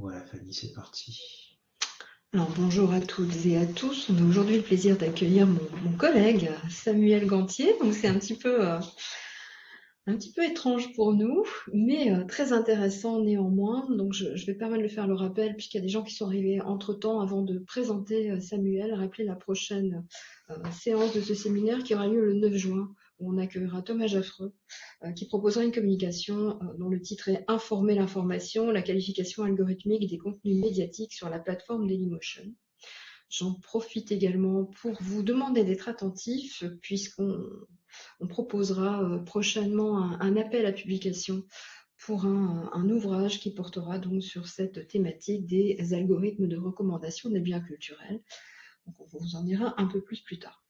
Voilà Fanny, c'est parti. Alors bonjour à toutes et à tous. On a aujourd'hui le plaisir d'accueillir mon, collègue Samuel Gantier. Donc c'est un petit peu euh, un petit peu étrange pour nous, mais euh, très intéressant néanmoins. Donc je, vais permettre de faire le rappel puisqu'il y a des gens qui sont arrivés entre temps avant de présenter euh, Samuel. Rappeler la prochaine séance de ce séminaire qui aura lieu le 9 juin où on accueillera Thomas Jaffreux, euh, qui proposera une communication euh, dont le titre est Informer l'information, la qualification algorithmique des contenus médiatiques sur la plateforme Dailymotion. J'en profite également pour vous demander d'être attentif, puisqu'on proposera euh, prochainement un, appel à publication pour un, ouvrage qui portera donc sur cette thématique des algorithmes de recommandation des biens culturels. On vous en dira un peu plus plus tard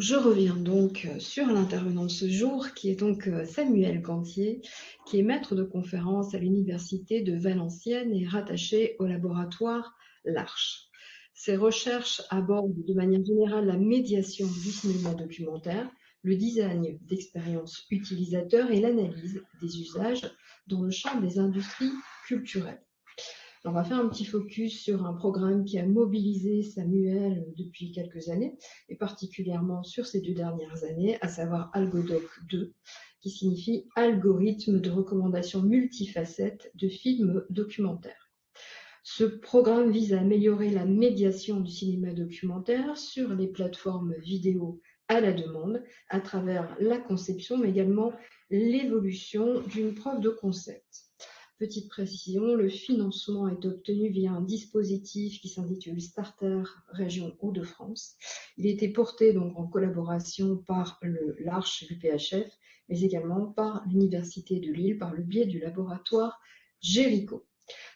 je reviens donc euh, sur l'intervenant de ce jour, qui est donc euh, Samuel Gantier, qui est maître de conférence à l'Université de Valenciennes et rattaché au laboratoire L'Arche. Ses recherches abordent de manière générale la médiation du cinéma documentaire, le design d'expériences utilisateurs et l'analyse des usages dans le champ des industries culturelles. On va faire un petit focus sur un programme qui a mobilisé Samuel depuis quelques années, et particulièrement sur ces deux dernières années, à savoir Algodoc 2, qui signifie Algorithme de recommandation multifacette de films documentaires. Ce programme vise à améliorer la médiation du cinéma documentaire sur les plateformes vidéo à la demande à travers la conception, mais également l'évolution d'une preuve de concept. Petite précision, le financement est obtenu via un dispositif qui s'intitule Starter Région Hauts-de-France. Il été porté donc en collaboration par l'Arche l'UPHF, mais également par l'Université de Lille par le biais du laboratoire Jericho.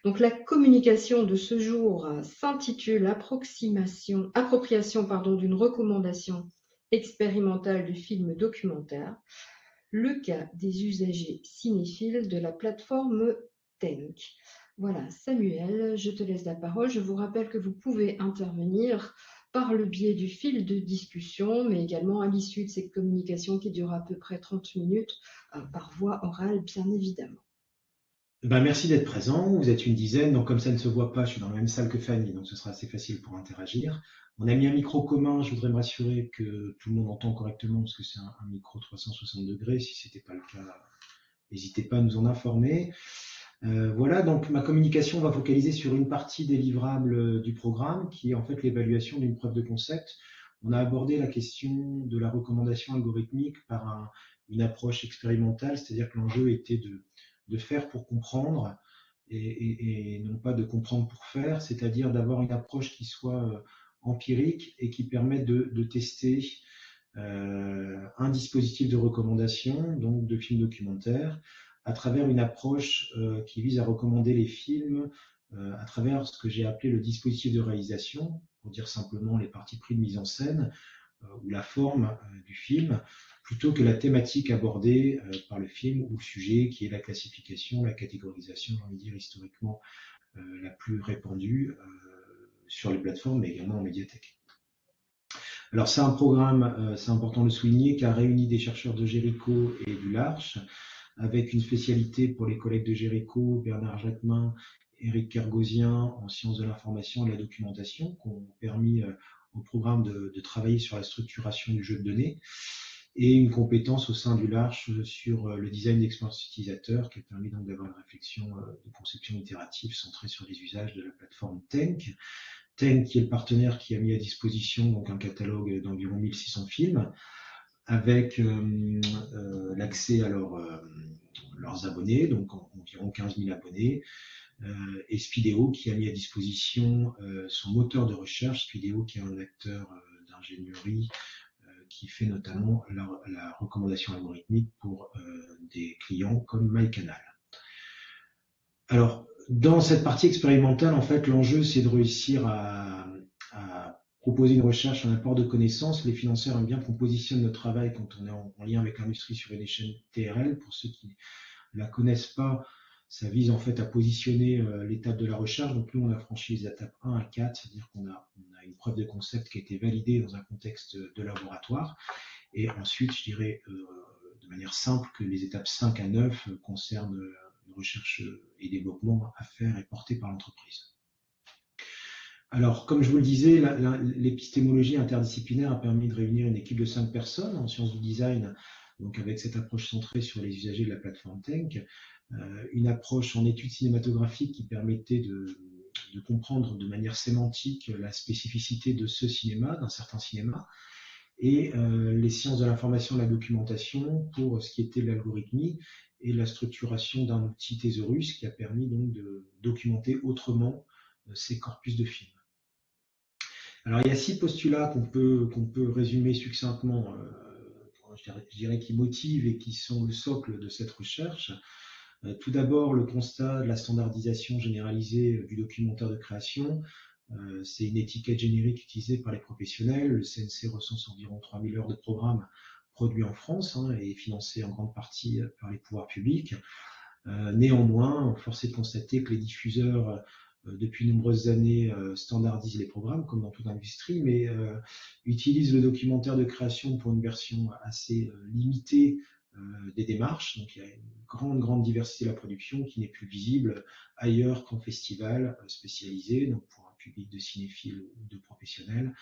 Donc la communication de ce jour s'intitule Approximation, appropriation d'une recommandation expérimentale du film documentaire le cas des usagers cinéphiles de la plateforme Voilà, Samuel, je te laisse la parole. Je vous rappelle que vous pouvez intervenir par le biais du fil de discussion, mais également à l'issue de cette communication qui dure à peu près 30 minutes, euh, par voie orale, bien évidemment. Ben, merci d'être présent. Vous êtes une dizaine, donc comme ça ne se voit pas, je suis dans la même salle que Fanny, donc ce sera assez facile pour interagir. On a mis un micro commun, je voudrais m'assurer que tout le monde entend correctement, parce que c'est un, micro 360 degrés. Si ce n'était pas le cas, n'hésitez pas à nous en informer. Euh, voilà, donc ma communication va focaliser sur une partie des livrables du programme, qui est en fait l'évaluation d'une preuve de concept. On a abordé la question de la recommandation algorithmique par une approche expérimentale, c'est-à-dire que l'enjeu était de, faire pour comprendre et, non pas de comprendre pour faire, c'est-à-dire d'avoir une approche qui soit euh, empirique et qui permet de, tester euh, un dispositif de recommandation, donc de films documentaires, à travers une approche euh, qui vise à recommander les films euh, à travers ce que j'ai appelé le dispositif de réalisation, pour dire simplement les parties pris de mise en scène ou la forme du film, plutôt que la thématique abordée par le film ou le sujet qui est la classification, la catégorisation, j'ai envie de dire historiquement la plus répandue sur les plateformes, mais également en médiathèque. Alors c'est un programme, euh, c'est important de le souligner, qui a réuni des chercheurs de Jéricho et du Larche, avec une spécialité pour les collègues de Jéricho, Bernard Jacquemin, Éric Kergosien en sciences de l'information et de la documentation, qui ont permis euh, au programme de, travailler sur la structuration du jeu de données, et une compétence au sein du Larche sur euh, le design d'expérience utilisateur, qui a permis donc d'avoir une réflexion de conception itérative centrée sur les usages de la plateforme Tank. Ten, qui est le partenaire qui a mis à disposition donc un catalogue d'environ 1600 films, avec euh, euh, l'accès à euh, leurs abonnés, donc environ 15 000 abonnés, et Spideo qui a mis à disposition son moteur de recherche, Spideo qui est un acteur d'ingénierie qui fait notamment la, la recommandation algorithmique pour des clients comme MyCanal. Alors, dans cette partie expérimentale, en fait, l'enjeu, c'est de réussir à, à, proposer une recherche, un apport de connaissances. Les financeurs aiment bien qu'on positionne notre travail quand on est en, lien avec l'industrie sur une échelle TRL. Pour ceux qui ne la connaissent pas, ça vise en fait à positionner euh, l'étape de la recherche. Donc nous, on a franchi les étapes 1 à 4, c'est-à-dire qu'on a, une preuve de concept qui a été validée dans un contexte de laboratoire. Et ensuite, je dirais euh, de manière simple que les étapes 5 à 9 concernent une recherche et développement à faire et porté par l'entreprise. Alors, comme je vous le disais, l'épistémologie interdisciplinaire a permis de réunir une équipe de cinq personnes en sciences du design, donc avec cette approche centrée sur les usagers de la plateforme Tank, euh, une approche en études cinématographiques qui permettait de, comprendre de manière sémantique la spécificité de ce cinéma, d'un certain cinéma, et euh, les sciences de l'information et de la documentation pour ce qui était l'algorithmie et la structuration d'un outil thésaurus qui a permis donc de documenter autrement euh, ces corpus de films. Alors il y a six postulats qu'on peut, qu'on peut résumer succinctement, euh, je, dirais, qui motivent et qui sont le socle de cette recherche. Euh, tout d'abord, le constat de la standardisation généralisée du documentaire de création. Euh, c'est une étiquette générique utilisée par les professionnels. Le CNC recense environ 3000 heures de programmes produits en France hein, et financés en grande partie par les pouvoirs publics. néanmoins, force est de constater que les diffuseurs euh, depuis de nombreuses années euh, standardise les programmes, comme dans toute industrie, mais euh, utilise le documentaire de création pour une version assez limitée des démarches. Donc il y a une grande, grande diversité de la production qui n'est plus visible ailleurs qu'en festival spécialisé, donc pour un public de cinéphiles ou de professionnels.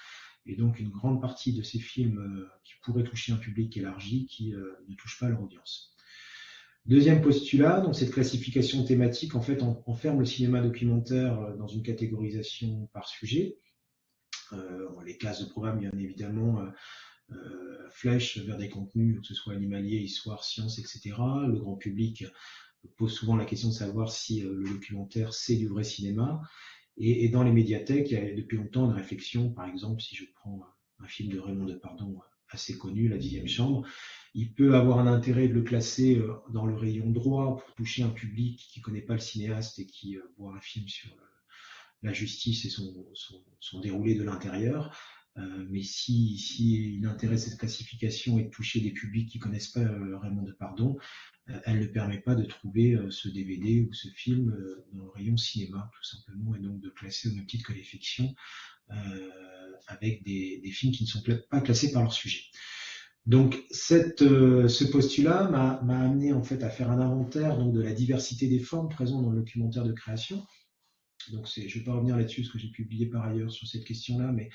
Et donc une grande partie de ces films qui pourraient toucher un public élargi qui ne touchent pas leur audience. Deuxième postulat, donc cette classification thématique en fait enferme le cinéma documentaire euh, dans une catégorisation par sujet. Euh, les classes de programme, bien évidemment, euh, euh, flèchent vers des contenus, que ce soit animalier, histoire, science, etc. Le grand public pose souvent la question de savoir si le documentaire c'est du vrai cinéma. Et, et, dans les médiathèques, il y a depuis longtemps une réflexion, par exemple, si je prends un film de Raymond Depardon assez connu, La dixième chambre, il peut avoir un intérêt de le classer euh, dans le rayon droit pour toucher un public qui ne connaît pas le cinéaste et qui euh, voit un film sur la justice et son, déroulé de l'intérieur. Euh, mais si, si l'intérêt de cette classification est de toucher des publics qui connaissent pas Raymond de Pardon, elle ne permet pas de trouver ce DVD ou ce film dans le rayon cinéma, tout simplement, et donc de classer au même titre que les fictions avec des, films qui ne sont pas classés par leur sujet. Donc euh, ce postulat m'a amené en fait à faire un inventaire de la diversité des formes présentes dans le documentaire de création. Donc je ne vais pas revenir là-dessus, parce que j'ai publié par ailleurs sur cette question-là, mais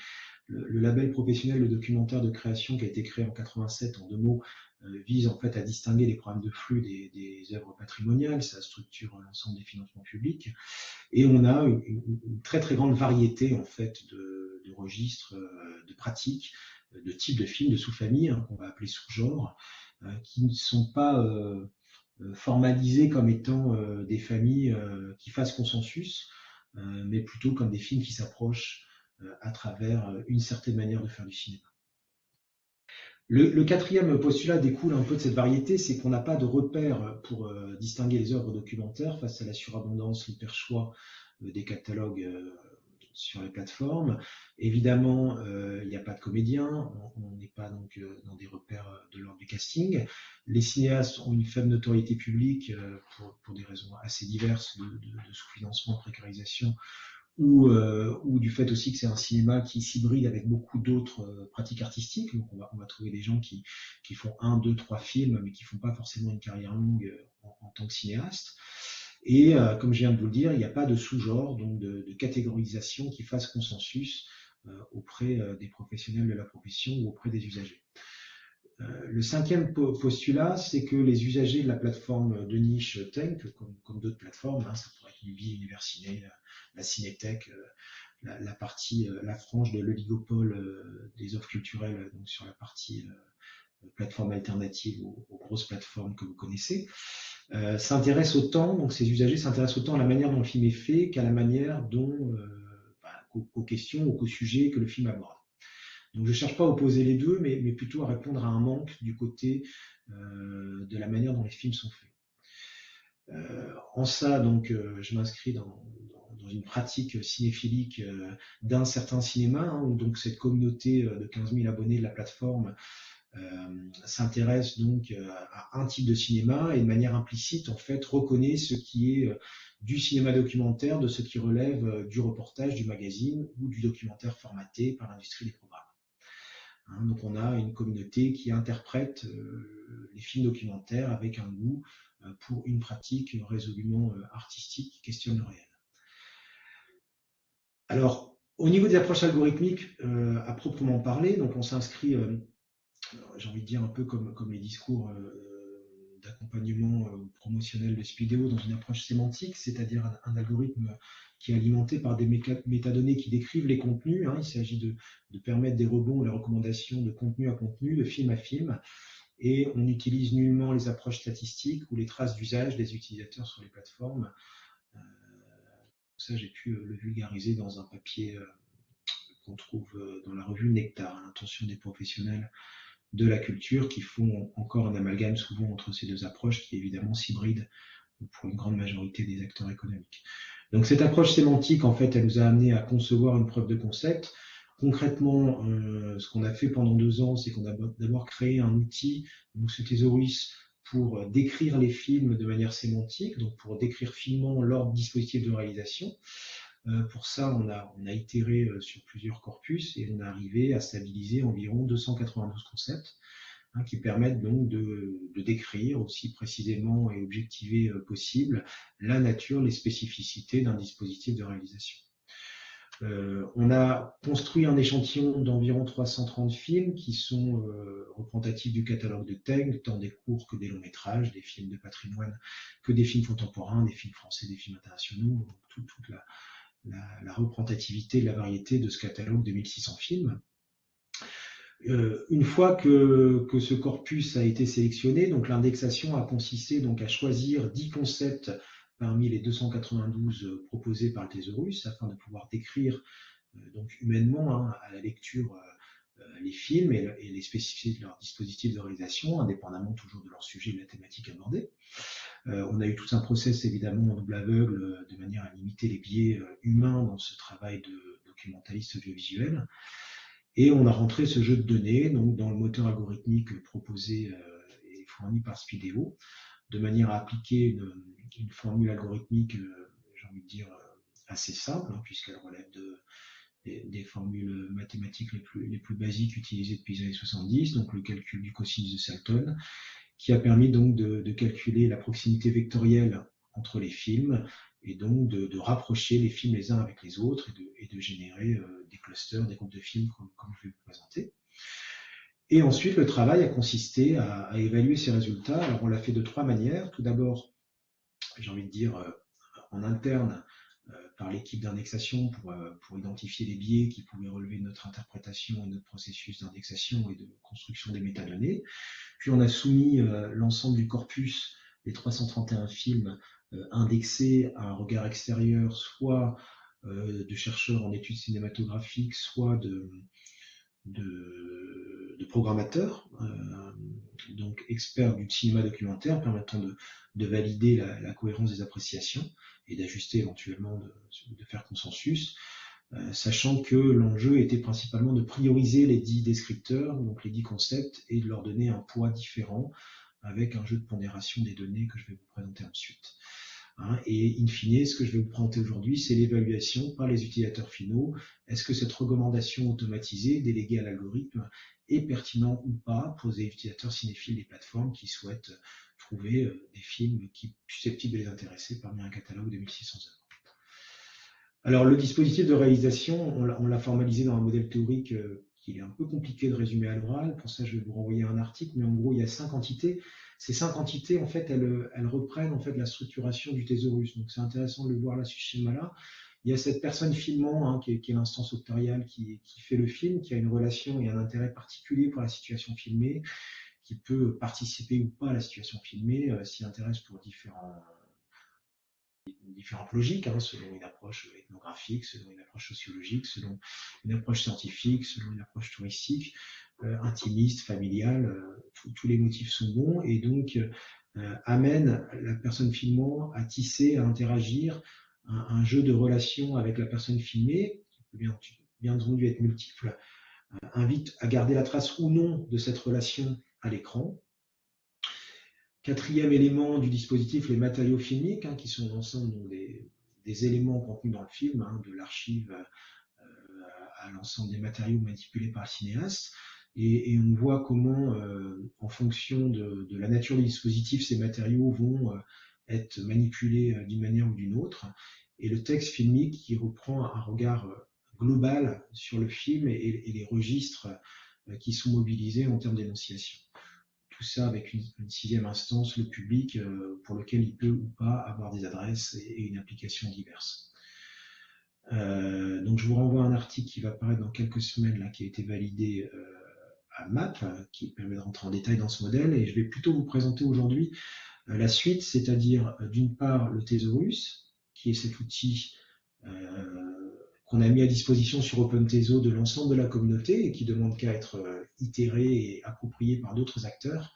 le, label professionnel, le documentaire de création qui a été créé en 87 en deux mots, euh, vise en fait à distinguer les programmes de flux des, œuvres patrimoniales, ça structure l'ensemble des financements publics, et on a une, très très grande variété en fait de, de registres, euh, de pratiques, de types de films, de sous-familles, hein, qu'on va appeler sous-genres, euh, qui ne sont pas euh, euh, formalisés comme étant des familles qui fassent consensus, mais plutôt comme des films qui s'approchent à travers une certaine manière de faire du cinéma. Le, le, quatrième postulat découle un peu de cette variété, c'est qu'on n'a pas de repères pour distinguer les œuvres documentaires face à la surabondance, l'hyperchoix des catalogues sur les plateformes. Évidemment, euh, il n'y a pas de comédiens, on n'est pas donc euh, dans des repères de l'ordre du casting. Les cinéastes ont une faible notoriété publique euh, pour, des raisons assez diverses de, sous-financement, de précarisation, ou, euh, du fait aussi que c'est un cinéma qui s'hybride avec beaucoup d'autres euh, pratiques artistiques. Donc on va, trouver des gens qui, font un, deux, trois films, mais qui font pas forcément une carrière longue en, en tant que cinéaste. Et euh, comme je viens de vous le dire, il n'y a pas de sous-genre, donc de, catégorisation qui fasse consensus euh, auprès euh, des professionnels de la profession ou auprès des usagers. Le cinquième postulat, c'est que les usagers de la plateforme de niche Tank, comme, d'autres plateformes, hein, ça pourrait être Ubi, Universiné, la, la Cinétech, la, partie, la frange de l'oligopole des offres culturelles, donc sur la partie plateforme alternative aux, grosses plateformes que vous connaissez, euh, s'intéressent autant, donc ces usagers s'intéressent autant à la manière dont le film est fait qu'à la manière dont, euh, bah, questions ou qu'aux sujets que le film aborde. Donc je ne cherche pas à opposer les deux, mais, mais, plutôt à répondre à un manque du côté euh, de la manière dont les films sont faits. Euh, en ça, donc, euh, je m'inscris dans, dans, une pratique cinéphilique d'un certain cinéma, hein, donc cette communauté de 15 000 abonnés de la plateforme s'intéresse donc euh, à un type de cinéma et de manière implicite en fait reconnaît ce qui est euh, du cinéma documentaire, de ce qui relève du reportage, du magazine ou du documentaire formaté par l'industrie des programmes. Hein. donc on a une communauté qui interprète les films documentaires avec un goût pour une pratique résolument artistique qui questionne le réel. Alors, au niveau des approches algorithmiques, à proprement parler, donc on s'inscrit, j'ai envie de dire un peu comme, les discours d'accompagnement euh, promotionnel de Speedeo dans une approche sémantique, c'est-à-dire un, algorithme qui est alimenté par des métadonnées qui décrivent les contenus. Hein. Il s'agit de, permettre des rebonds, les recommandations de contenu à contenu, de film à film. Et on n'utilise nullement les approches statistiques ou les traces d'usage des utilisateurs sur les plateformes. Euh, ça, j'ai pu euh, le vulgariser dans un papier qu'on trouve dans la revue Nectar, l'intention des professionnels de la culture qui font encore un amalgame souvent entre ces deux approches qui évidemment s'hybrident pour une grande majorité des acteurs économiques. Donc cette approche sémantique, en fait, elle nous a amené à concevoir une preuve de concept. Concrètement, euh, ce qu'on a fait pendant deux ans, c'est qu'on a d'abord créé un outil, donc ce thésaurus, pour décrire les films de manière sémantique, donc pour décrire finement leur dispositif de réalisation. Euh, pour ça, on a, itéré euh, sur plusieurs corpus et on est arrivé à stabiliser environ 292 concepts hein, qui permettent donc de, décrire aussi précisément et objectiver euh, possible la nature, les spécificités d'un dispositif de réalisation. On a construit un échantillon d'environ 330 films qui sont représentatifs du catalogue de TEG, tant des courts que des longs métrages, des films de patrimoine que des films contemporains, des films français, des films internationaux, toute, toute la, la, représentativité de la variété de ce catalogue de 1600 films. Euh, une fois que, ce corpus a été sélectionné, donc l'indexation a consisté donc à choisir 10 concepts parmi les 292 proposés par le thésaurus afin de pouvoir décrire euh, donc humainement hein, à la lecture euh, les films et, les spécificités de leur dispositif de réalisation, indépendamment toujours de leur sujet et de la thématique abordée. Euh, on a eu tout un process évidemment en double aveugle euh, de manière à limiter les biais euh, humains dans ce travail de documentaliste audiovisuel. Et on a rentré ce jeu de données dans le moteur algorithmique proposé et fourni par Speedeo, de manière à appliquer une, formule algorithmique, j'ai envie de dire, assez simple, hein, puisqu'elle relève de, des, formules mathématiques les plus, les plus basiques utilisées depuis les années 70, donc le calcul du cosinus de Salton, qui a permis donc de, calculer la proximité vectorielle entre les films et donc de, rapprocher les films les uns avec les autres et de, générer euh, des clusters, des groupes de films comme, je vais vous présenter. Et ensuite, le travail a consisté à, évaluer ces résultats. Alors, on l'a fait de trois manières. Tout d'abord, j'ai envie de dire, euh, en interne, par l'équipe d'indexation pour, pour identifier les biais qui pouvaient relever notre interprétation et notre processus d'indexation et de construction des métadonnées. Puis on a soumis euh, l'ensemble du corpus, les 331 films euh, indexés à un regard extérieur, soit euh, de chercheurs en études cinématographiques, soit de, de, de programmateurs, donc experts du cinéma documentaire, permettant de, de valider la, cohérence des appréciations et d'ajuster éventuellement, de, de, faire consensus. Euh, sachant que l'enjeu était principalement de prioriser les dix descripteurs, donc les dix concepts, et de leur donner un poids différent avec un jeu de pondération des données que je vais vous présenter ensuite. Hein, et in fine, ce que je vais vous présenter aujourd'hui, c'est l'évaluation par les utilisateurs finaux. Est-ce que cette recommandation automatisée déléguée à l'algorithme est pertinente ou pas pour les utilisateurs cinéphiles des plateformes qui souhaitent trouver euh, des films qui susceptibles de les intéresser parmi un catalogue de 1600 œuvres? Alors le dispositif de réalisation, on l'a formalisé dans un modèle théorique euh, qui est un peu compliqué de résumer à l'oral. Pour ça, je vais vous renvoyer un article, mais en gros, il y a cinq entités. Ces cinq entités, en fait, elles, reprennent en fait la structuration du thésaurus. Donc c'est intéressant de le voir là, ce schéma-là. Il y a cette personne filmant, hein, qui est, l'instance octoriale qui, fait le film, qui a une relation et un intérêt particulier pour la situation filmée, qui peut participer ou pas à la situation filmée, euh, s'y intéresse pour différentes logiques, hein, selon une approche ethnographique, selon une approche sociologique, selon une approche scientifique, selon une approche touristique, intimiste, familiale, euh, tous les motifs sont bons et donc euh, amène la personne filmant à tisser, à interagir, un, jeu de relations avec la personne filmée, qui peut bien, bien entendu être multiple, invite à garder la trace ou non de cette relation à l'écran, Quatrième élément du dispositif, les matériaux filmiques, hein, qui sont l'ensemble des, des, éléments contenus dans le film, hein, de l'archive euh, à l'ensemble des matériaux manipulés par le cinéaste. Et, on voit comment, en fonction de, la nature du dispositif, ces matériaux vont être manipulés d'une manière ou d'une autre. Et le texte filmique qui reprend un regard global sur le film et, les registres qui sont mobilisés en termes d'énonciation tout ça avec une, sixième instance, le public, euh, pour lequel il peut ou pas avoir des adresses et, une application diverse. Euh, donc je vous renvoie à un article qui va apparaître dans quelques semaines, là, qui a été validé euh, MAP, qui permet de rentrer en détail dans ce modèle, et je vais plutôt vous présenter aujourd'hui la suite, c'est-à-dire d'une part le Thésaurus, qui est cet outil qu'on a mis à disposition sur OpenTeso de l'ensemble de la communauté et qui demande qu'à être euh, itéré et approprié par d'autres acteurs.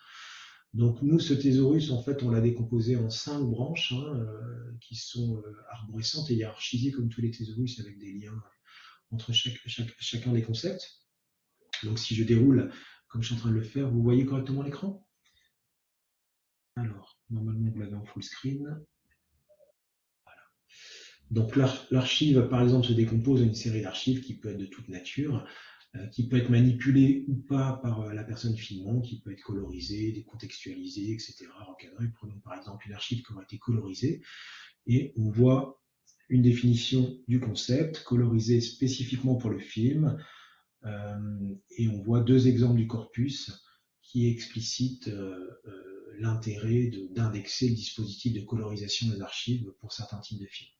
Donc nous, ce thésaurus, en fait, on l'a décomposé en cinq branches hein, euh, qui sont euh, arborescentes et hiérarchisées comme tous les thésaurus avec des liens entre chacun des concepts. Donc si je déroule comme je suis en train de le faire, vous voyez correctement l'écran? Alors, normalement, vous l'avez en full screen. Donc l'archive, par exemple, se décompose en une série d'archives qui peut être de toute nature, euh, qui peut être manipulée ou pas par euh, la personne filmant, qui peut être colorisée, décontextualisée, etc.. Prenons par exemple une archive qui aura été colorisée, et on voit une définition du concept, colorisée spécifiquement pour le film, et on voit deux exemples du corpus qui explicitent l'intérêt d'indexer le dispositif de colorisation des archives pour certains types de films.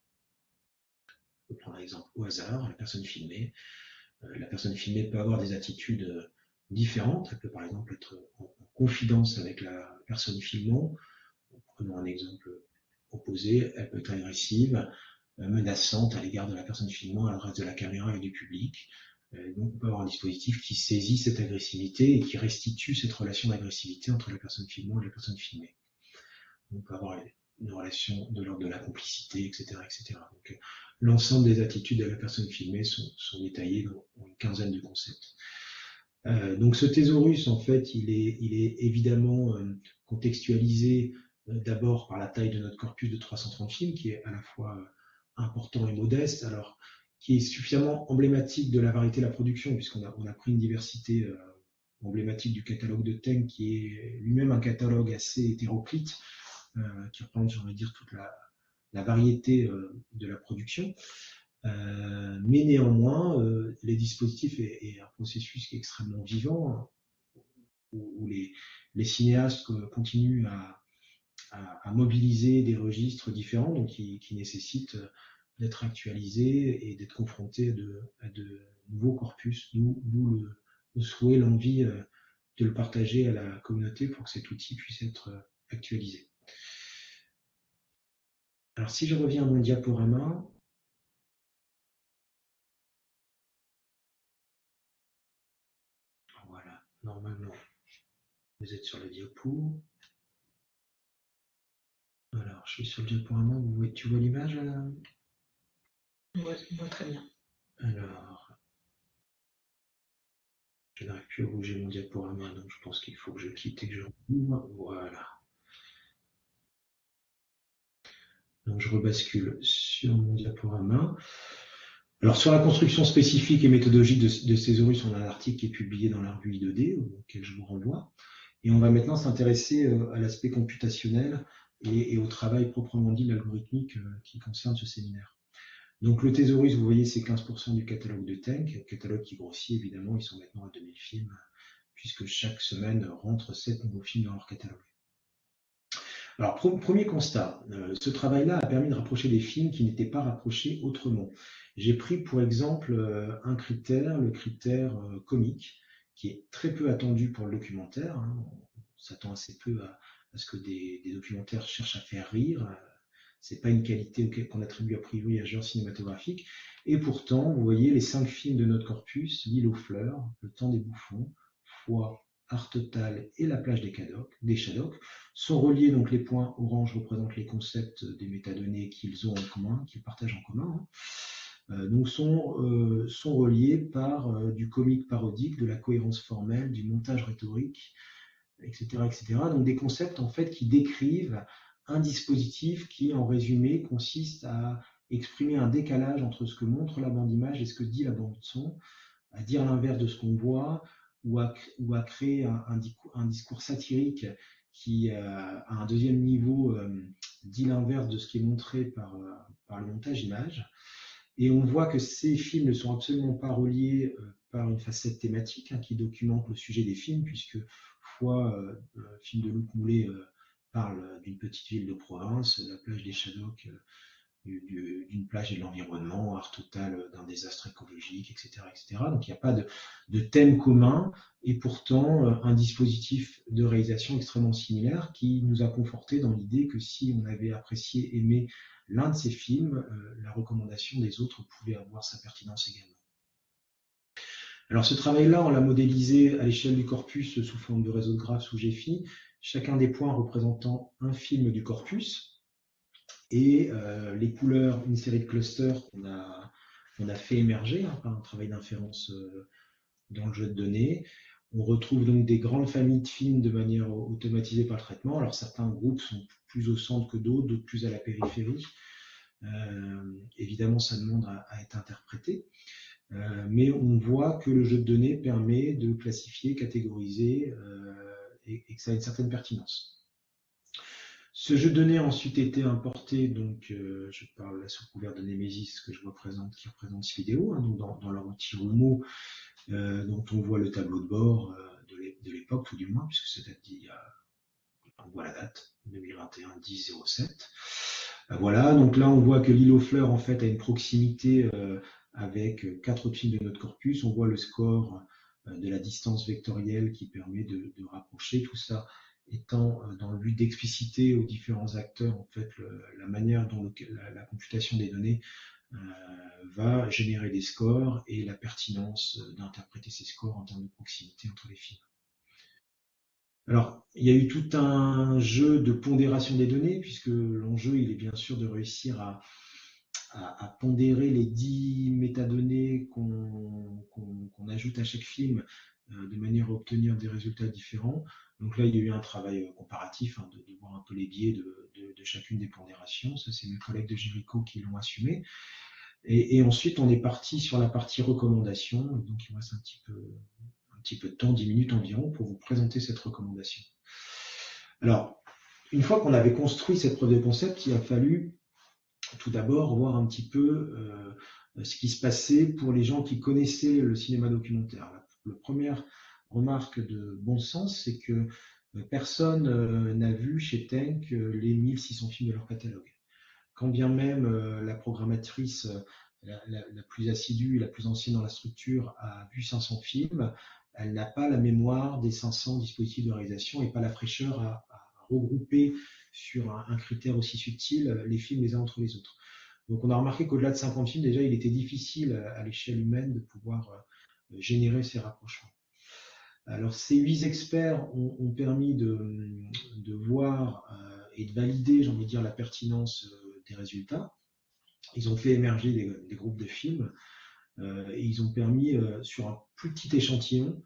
On peut prendre un exemple au hasard, la personne filmée. Euh, la personne filmée peut avoir des attitudes euh, différentes. Elle peut par exemple être en, confidence avec la personne filmant. Prenons un exemple opposé. Elle peut être agressive, euh, menaçante à l'égard de la personne filmant, à l'adresse de la caméra et du public. Donc on peut avoir un dispositif qui saisit cette agressivité et qui restitue cette relation d'agressivité entre la personne filmant et la personne filmée. On peut avoir une relation de l'ordre de la complicité, etc. etc. Donc, l'ensemble des attitudes de la personne filmée sont, détaillées dans, une quinzaine de concepts. Euh, donc ce thésaurus, en fait, il est, évidemment euh, contextualisé euh, d'abord par la taille de notre corpus de 330 films, qui est à la fois important et modeste, alors qui est suffisamment emblématique de la variété de la production, puisqu'on a, on a pris une diversité emblématique du catalogue de Teng, qui est lui-même un catalogue assez hétéroclite, qui représente, j'ai envie de dire, toute la, la variété euh, de la production. Euh, mais néanmoins, euh, les dispositifs est, un processus qui est extrêmement vivant, où, les, cinéastes continuent à, mobiliser des registres différents, donc qui, nécessitent d'être actualisés et d'être confrontés à de, nouveaux corpus, d'où le, le, souhait, l'envie de le partager à la communauté pour que cet outil puisse être actualisé. Alors si je reviens à mon diaporama, voilà, normalement, vous êtes sur le diapo. Alors, je suis sur le diaporama, tu vois l'image Moi très bien. Alors, je n'arrive plus à bouger mon diaporama, donc je pense qu'il faut que je quitte et que je. Voilà. Donc je rebascule sur mon diaporama. Alors sur la construction spécifique et méthodologique de, de Césaurus, on a un article qui est publié dans la revue I2D, auquel je vous renvoie. Et on va maintenant s'intéresser euh, à l'aspect computationnel et, au travail proprement dit l'algorithmique euh, qui concerne ce séminaire. Donc le Thésaurus, vous voyez, c'est 15% du catalogue de Tank, catalogue qui grossit évidemment, ils sont maintenant à 2000 films, puisque chaque semaine rentre 7 nouveaux films dans leur catalogue. Alors, premier constat, euh, ce travail-là a permis de rapprocher des films qui n'étaient pas rapprochés autrement. J'ai pris pour exemple euh, un critère, le critère euh, comique, qui est très peu attendu pour le documentaire. Hein. On s'attend assez peu à, ce que des, documentaires cherchent à faire rire. C'est pas une qualité qu'on attribue a priori à un genre cinématographique. Et pourtant, vous voyez les cinq films de notre corpus, L'île aux fleurs, Le temps des bouffons, Foi, Art Total et la plage des, Shadocks sont reliés, donc les points orange représentent les concepts des métadonnées qu'ils ont en commun, qu'ils partagent en commun. Hein. Euh, donc sont, euh, sont reliés par euh, du comique parodique, de la cohérence formelle, du montage rhétorique, etc., etc. Donc des concepts en fait qui décrivent un dispositif qui, en résumé, consiste à exprimer un décalage entre ce que montre la bande image et ce que dit la bande son, à dire l'inverse de ce qu'on voit, ou à, créer un, discours satirique qui à un deuxième niveau dit l'inverse de ce qui est montré par, par le montage image. Et on voit que ces films ne sont absolument pas reliés par une facette thématique hein, qui documente le sujet des films, puisque fois, euh, film de Luc Moulet euh, parle d'une petite ville de province, la plage des Shadocks, euh, d'une plage et de l'environnement, art total d'un désastre écologique, etc., etc. Donc il n'y a pas de, thème commun et pourtant un dispositif de réalisation extrêmement similaire qui nous a conforté dans l'idée que si on avait apprécié, aimé l'un de ces films, la recommandation des autres pouvait avoir sa pertinence également. Alors ce travail-là, on l'a modélisé à l'échelle du corpus sous forme de réseau de graphes sous GFI, chacun des points représentant un film du corpus, et euh, les couleurs, une série de clusters qu'on a, on a fait émerger hein, par un travail d'inférence euh, dans le jeu de données. On retrouve donc des grandes familles de films de manière automatisée par le traitement. Alors certains groupes sont plus au centre que d'autres, d'autres plus à la périphérie. Euh, évidemment, ça demande à, être interprété. Mais on voit que le jeu de données permet de classifier, catégoriser et, que ça a une certaine pertinence. Ce jeu de données a ensuite été importé, donc euh, je parle là sous couvert de Nemesis que je représente, qui représente ce vidéo, hein, donc dans, leur outil Rumo, dont on voit le tableau de bord de l'époque, tout du moins, puisque c'est date d'il y a, on voit la date, 2021 10 07. Voilà, donc là on voit que l'île aux fleurs en fait a une proximité avec quatre films de notre corpus. On voit le score euh, de la distance vectorielle qui permet de, rapprocher tout ça étant euh, dans le but d'expliciter aux différents acteurs en fait la manière dont la, computation des données euh, va générer des scores et la pertinence d'interpréter ces scores en termes de proximité entre les films. Alors, il y a eu tout un jeu de pondération des données, puisque l'enjeu, il est bien sûr de réussir à, à, pondérer les 10 métadonnées qu'on ajoute à chaque film euh, de manière à obtenir des résultats différents. Donc là, il y a eu un travail euh, comparatif hein, de, voir un peu les biais de, chacune des pondérations. Ça, c'est mes collègues de Jericho qui l'ont assumé. Et, ensuite, on est parti sur la partie recommandation. Donc, il me reste un petit peu, un petit peu de temps, 10 minutes environ, pour vous présenter cette recommandation. Alors, une fois qu'on avait construit cette preuve de concept, il a fallu tout d'abord voir un petit peu euh, ce qui se passait pour les gens qui connaissaient le cinéma documentaire. La, première remarque de bon sens, c'est que euh, personne euh, n'a vu chez Tank les 1600 films de leur catalogue. Quand bien même la programmatrice la, plus assidue, la plus ancienne dans la structure a vu 500 films, elle n'a pas la mémoire des 500 dispositifs de réalisation et pas la fraîcheur à regrouper sur un, critère aussi subtil euh, les films les uns entre les autres. Donc on a remarqué qu'au-delà de 50 films, déjà, il était difficile à, l'échelle humaine de pouvoir euh, générer ces rapprochements. Alors ces huit experts ont, permis de, voir euh, et de valider, j'ai envie de dire, la pertinence des résultats. Ils ont fait émerger des, groupes de films et ils ont permis, sur un plus petit échantillon,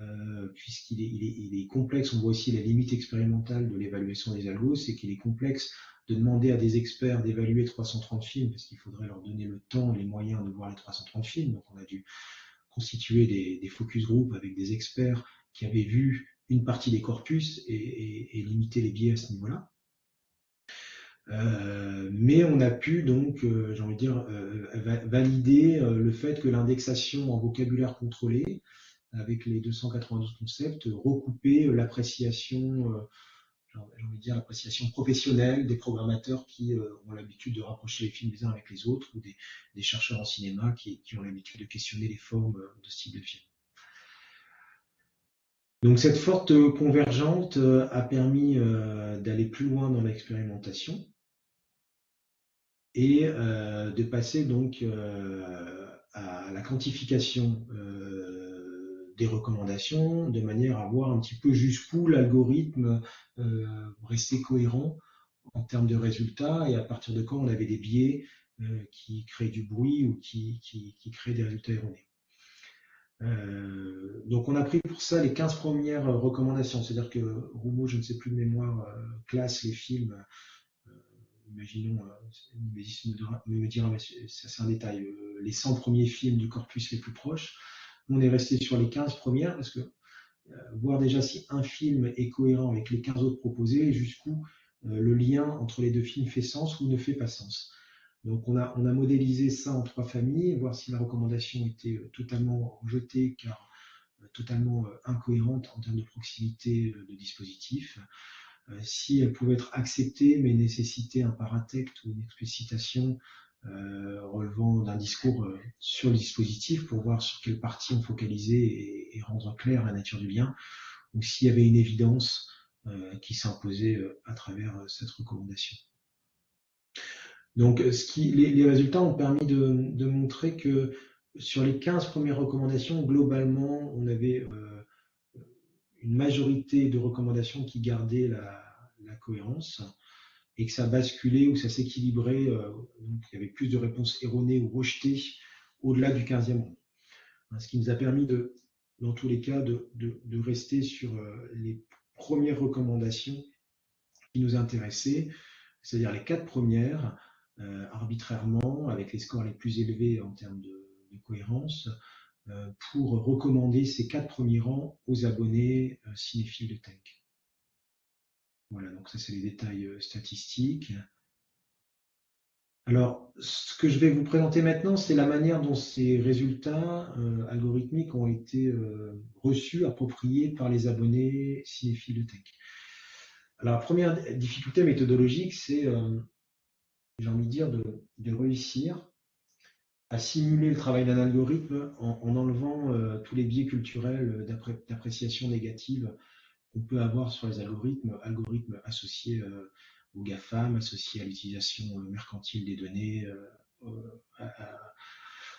euh, puisqu'il est, complexe. On voit aussi la limite expérimentale de l'évaluation des algos, c'est qu'il est complexe de demander à des experts d'évaluer 330 films, parce qu'il faudrait leur donner le temps, les moyens de voir les 330 films. Donc on a dû constituer des, focus groups avec des experts qui avaient vu une partie des corpus et, limiter les biais à ce niveau-là. Euh, mais on a pu donc, euh, j'ai envie de dire, valider le fait que l'indexation en vocabulaire contrôlé avec les 292 concepts, recouper euh, l'appréciation, euh, j'ai envie de dire l'appréciation professionnelle des programmateurs qui euh, ont l'habitude de rapprocher les films les uns avec les autres, ou des, chercheurs en cinéma qui, ont l'habitude de questionner les formes de style de film. Donc cette forte convergente a permis d'aller plus loin dans l'expérimentation et de passer donc à la quantification des recommandations de manière à voir un petit peu jusqu'où l'algorithme euh, restait cohérent en termes de résultats et à partir de quand on avait des biais euh, qui créent du bruit ou qui, qui, créent des résultats erronés. Euh, donc on a pris pour ça les 15 premières recommandations, c'est-à-dire que Rumo, je ne sais plus de mémoire, classe les films, imaginons, me, me dira, mais c'est un détail, les 100 premiers films du corpus les plus proches, on est resté sur les 15 premières parce que voir déjà si un film est cohérent avec les 15 autres proposés et jusqu'où le lien entre les deux films fait sens ou ne fait pas sens. Donc on a, modélisé ça en trois familles, voir si la recommandation était totalement rejetée car totalement incohérente en termes de proximité de dispositif, si elle pouvait être acceptée mais nécessitait un paratexte ou une explicitation euh, relevant d'un discours euh, sur le dispositif pour voir sur quelle partie on focalisait et, rendre clair la nature du lien, ou s'il y avait une évidence euh, qui s'imposait à travers cette recommandation. Donc, les, résultats ont permis de, montrer que sur les 15 premières recommandations, globalement, on avait une majorité de recommandations qui gardaient la cohérence et que ça basculait ou ça s'équilibrait, euh, donc il y avait plus de réponses erronées ou rejetées au-delà du 15e rang. Hein, ce qui nous a permis dans tous les cas, de, rester sur euh, les premières recommandations qui nous intéressaient, c'est-à-dire les quatre premières, euh, arbitrairement, avec les scores les plus élevés en termes de, cohérence, pour recommander ces quatre premiers rangs aux abonnés cinéphiles de Tank. Voilà, donc ça c'est les détails euh, statistiques. Alors, ce que je vais vous présenter maintenant, c'est la manière dont ces résultats euh, algorithmiques ont été euh, reçus, appropriés par les abonnés cinéphiles tech. Alors, la première difficulté méthodologique, c'est, j'ai envie de dire, de, réussir à simuler le travail d'un algorithme en, en enlevant tous les biais culturels d'appréciation négative qu'on peut avoir sur les algorithmes, algorithmes associés euh, aux GAFAM, associés à l'utilisation euh, mercantile des données, euh,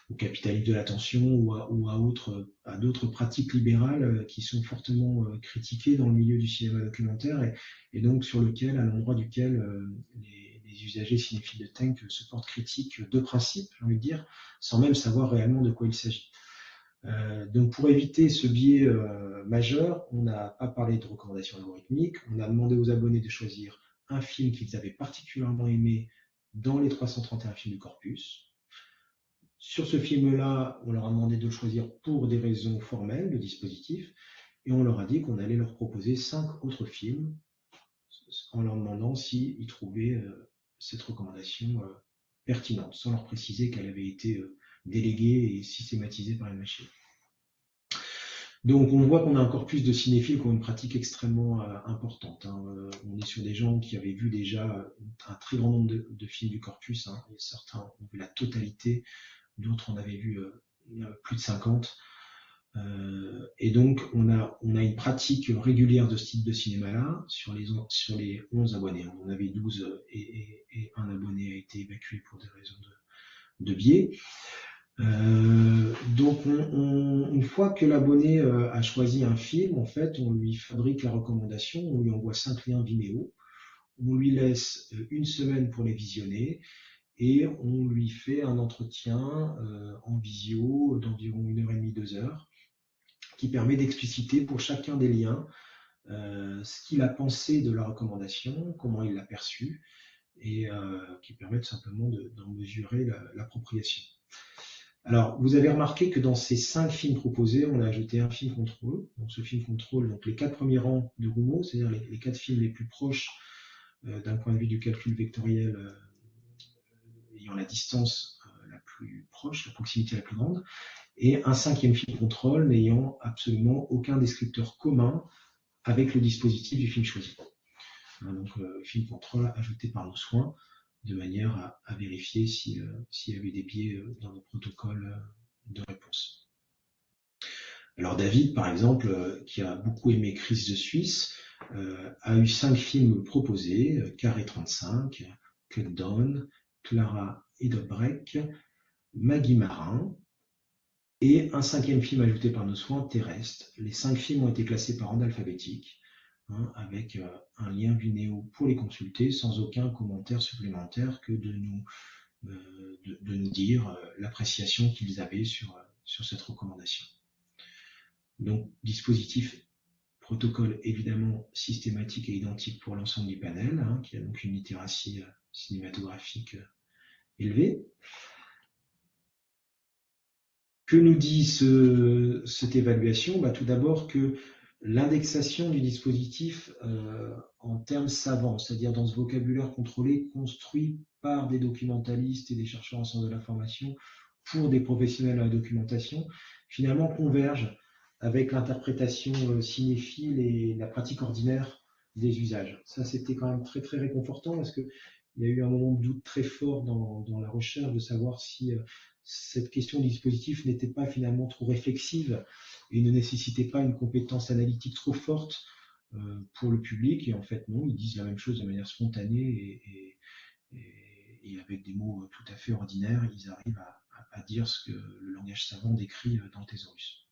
au capitalisme de l'attention ou à, d'autres pratiques libérales qui sont fortement critiquées dans le milieu du cinéma documentaire et, donc sur lequel, à l'endroit duquel les, les, usagers cinéphiles de Tank se portent critiques de principe, j'ai envie de dire, sans même savoir réellement de quoi il s'agit. Euh, donc pour éviter ce biais euh, majeur, on n'a pas parlé de recommandations algorithmiques, on a demandé aux abonnés de choisir un film qu'ils avaient particulièrement aimé dans les 331 films du corpus. Sur ce film-là, on leur a demandé de le choisir pour des raisons formelles, le dispositif, et on leur a dit qu'on allait leur proposer cinq autres films en leur demandant s'ils si trouvaient euh, cette recommandation pertinente, sans leur préciser qu'elle avait été euh, délégué et systématisé par une machine. Donc on voit qu'on a encore plus de cinéphiles qui ont une pratique extrêmement euh, importante. Hein. Euh, on est sur des gens qui avaient vu déjà un très grand nombre de, films du corpus. Hein. Certains ont vu la totalité, d'autres en avaient vu euh, plus de 50. Euh, et donc on a, une pratique régulière de ce type de cinéma-là sur les, sur les 11 abonnés. On en avait 12 et, et, et un abonné a été évacué pour des raisons de, de biais. Euh, donc, on, une fois que l'abonné euh, a choisi un film, en fait, on lui fabrique la recommandation, on lui envoie cinq liens Vimeo, on lui laisse euh, une semaine pour les visionner et on lui fait un entretien en visio d'environ une heure et demie, deux heures, qui permet d'expliciter pour chacun des liens ce qu'il a pensé de la recommandation, comment il l'a perçue, et qui permet tout simplement d'en de, mesurer l'appropriation. Alors, vous avez remarqué que dans ces cinq films proposés, on a ajouté un film contrôle. Donc, ce film contrôle donc les quatre premiers rangs de Roumeau, c'est-à-dire les, quatre films les plus proches euh, d'un point de vue du calcul vectoriel euh, ayant la distance euh, la plus proche, la proximité la plus grande, et un cinquième film contrôle n'ayant absolument aucun descripteur commun avec le dispositif du film choisi. Hein, donc, film contrôle ajouté par nos soins de manière à, vérifier s'il euh, si y avait des biais euh, dans nos protocoles euh, de réponse. Alors David, par exemple, qui a beaucoup aimé Chris de Suisse, a eu cinq films proposés, Carré 35, Cut Down, Clara Edobrecht, Maggie Marin, et un cinquième film ajouté par nos soins, Terrestre. Les cinq films ont été classés par ordre alphabétique avec euh, un lien Vimeo pour les consulter sans aucun commentaire supplémentaire que de nous, euh, de, nous dire euh, l'appréciation qu'ils avaient sur, sur cette recommandation. Donc, dispositif protocole évidemment systématique et identique pour l'ensemble du panel, hein, qui a donc une littératie cinématographique élevée. que nous dit cette évaluation? Bah, Tout d'abord que l'indexation du dispositif euh, en termes savants, c'est-à-dire dans ce vocabulaire contrôlé construit par des documentalistes et des chercheurs en sciences de l'information pour des professionnels à la documentation, finalement converge avec l'interprétation euh, cinéphile et la pratique ordinaire des usages. Ça, c'était quand même très très réconfortant parce qu'il y a eu un moment de doute très fort dans, la recherche de savoir si euh, cette question du dispositif n'était pas finalement trop réflexive et ne nécessitait pas une compétence analytique trop forte euh, pour le public. Et en fait, non, ils disent la même chose de manière spontanée et, avec des mots tout à fait ordinaires, ils arrivent à, dire ce que le langage savant décrit dans le thésaurus.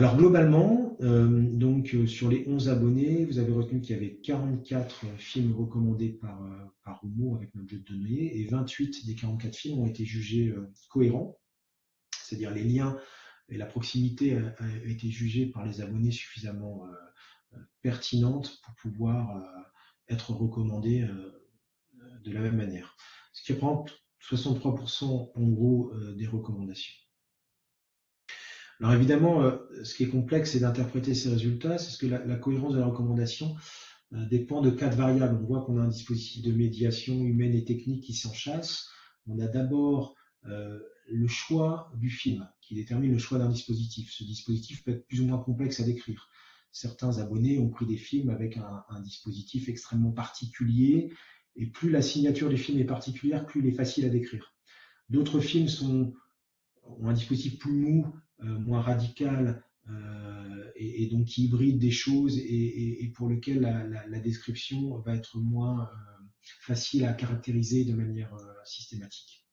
Alors globalement, euh, donc euh, sur les 11 abonnés, vous avez retenu qu'il y avait 44 films recommandés par, Humo avec notre jeu de données et 28 des 44 films ont été jugés cohérents, c'est-à-dire les liens et la proximité a, été jugée par les abonnés suffisamment euh, euh, pertinente pour pouvoir euh, être recommandée de la même manière. Ce qui reprend 63% en gros des recommandations. Alors évidemment, ce qui est complexe, c'est d'interpréter ces résultats, c'est que la, cohérence de la recommandation dépend de quatre variables. On voit qu'on a un dispositif de médiation humaine et technique qui s'en chasse. On a d'abord le choix du film qui détermine le choix d'un dispositif. Ce dispositif peut être plus ou moins complexe à décrire. Certains abonnés ont pris des films avec un, dispositif extrêmement particulier, et plus la signature du film est particulière, plus il est facile à décrire. D'autres films ont un dispositif plus mou, euh, moins radical, euh, et, donc qui hybride des choses et, pour lequel la, description va être moins euh, facile à caractériser de manière systématique.